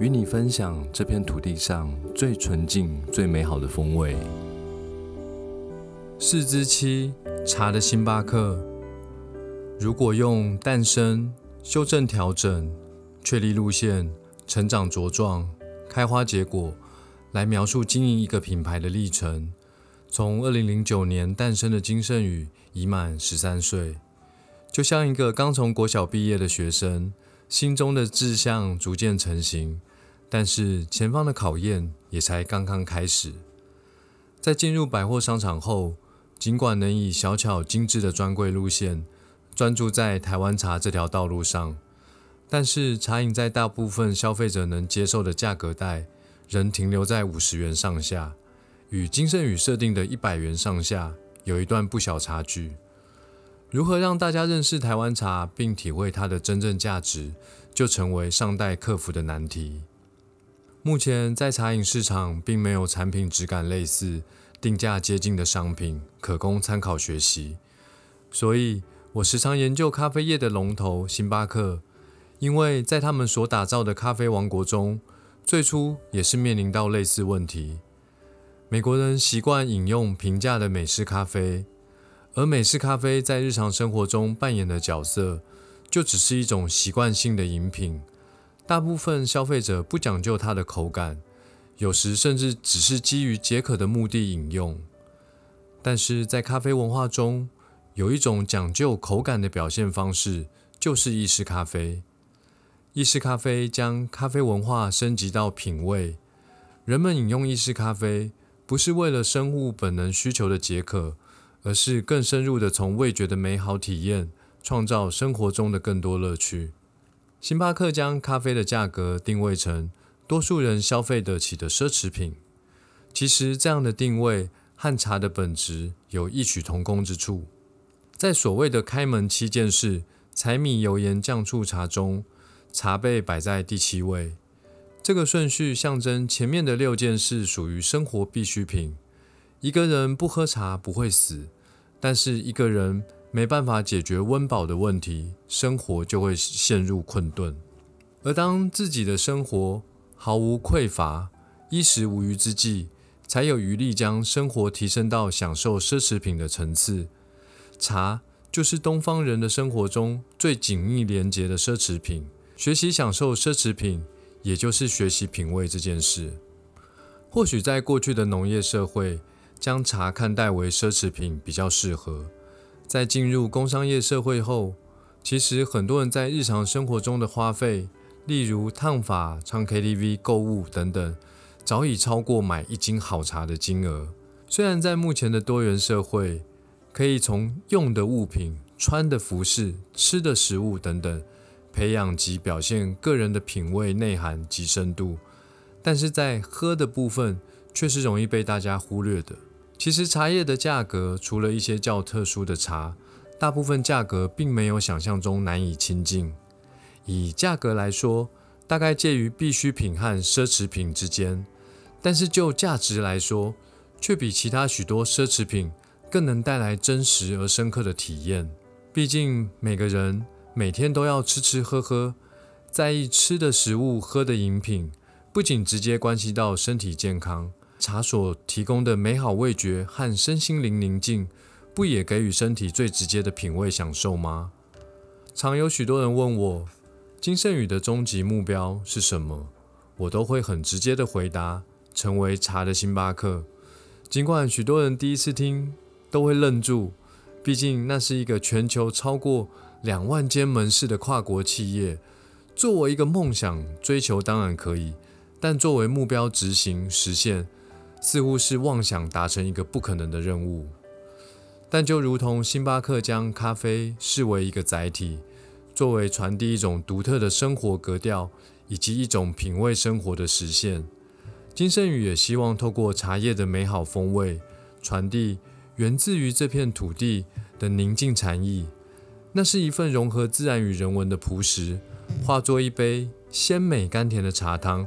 与你分享这片土地上最纯净、最美好的风味。四之七茶的星巴克，如果用诞生、修正、调整、确立路线、成长茁壮、开花结果来描述经营一个品牌的历程，从二零零九年诞生的金圣宇已满十三岁，就像一个刚从国小毕业的学生。心中的志向逐渐成型，但是前方的考验也才刚刚开始。在进入百货商场后，尽管能以小巧精致的专柜路线专注在台湾茶这条道路上，但是茶饮在大部分消费者能接受的价格带仍停留在五十元上下，与金盛宇设定的一百元上下有一段不小差距。如何让大家认识台湾茶，并体会它的真正价值，就成为尚待克服的难题。目前在茶饮市场，并没有产品质感类似、定价接近的商品可供参考学习。所以，我时常研究咖啡业的龙头星巴克，因为在他们所打造的咖啡王国中，最初也是面临到类似问题。美国人习惯饮用平价的美式咖啡。而美式咖啡在日常生活中扮演的角色，就只是一种习惯性的饮品。大部分消费者不讲究它的口感，有时甚至只是基于解渴的目的饮用。但是在咖啡文化中，有一种讲究口感的表现方式，就是意式咖啡。意式咖啡将咖啡文化升级到品味。人们饮用意式咖啡，不是为了生物本能需求的解渴。而是更深入的从味觉的美好体验，创造生活中的更多乐趣。星巴克将咖啡的价格定位成多数人消费得起的奢侈品。其实这样的定位和茶的本质有异曲同工之处。在所谓的开门七件事——柴米油盐酱醋茶中，茶被摆在第七位。这个顺序象征前面的六件事属于生活必需品。一个人不喝茶不会死，但是一个人没办法解决温饱的问题，生活就会陷入困顿。而当自己的生活毫无匮乏、衣食无余之际，才有余力将生活提升到享受奢侈品的层次。茶就是东方人的生活中最紧密连结的奢侈品。学习享受奢侈品，也就是学习品味这件事。或许在过去的农业社会，将茶看待为奢侈品比较适合。在进入工商业社会后，其实很多人在日常生活中的花费，例如烫发、唱 KTV、购物等等，早已超过买一斤好茶的金额。虽然在目前的多元社会，可以从用的物品、穿的服饰、吃的食物等等，培养及表现个人的品味内涵及深度，但是在喝的部分，却是容易被大家忽略的。其实茶叶的价格，除了一些较特殊的茶，大部分价格并没有想象中难以亲近。以价格来说，大概介于必需品和奢侈品之间；但是就价值来说，却比其他许多奢侈品更能带来真实而深刻的体验。毕竟每个人每天都要吃吃喝喝，在意吃的食物、喝的饮品，不仅直接关系到身体健康。茶所提供的美好味觉和身心灵宁静，不也给予身体最直接的品味享受吗？常有许多人问我，金圣宇的终极目标是什么？我都会很直接的回答：成为茶的星巴克。尽管许多人第一次听都会愣住，毕竟那是一个全球超过两万间门市的跨国企业。作为一个梦想追求当然可以，但作为目标执行实现。似乎是妄想达成一个不可能的任务，但就如同星巴克将咖啡视为一个载体，作为传递一种独特的生活格调以及一种品味生活的实现，金圣宇也希望透过茶叶的美好风味，传递源自于这片土地的宁静禅意。那是一份融合自然与人文的朴实，化作一杯鲜美甘甜的茶汤，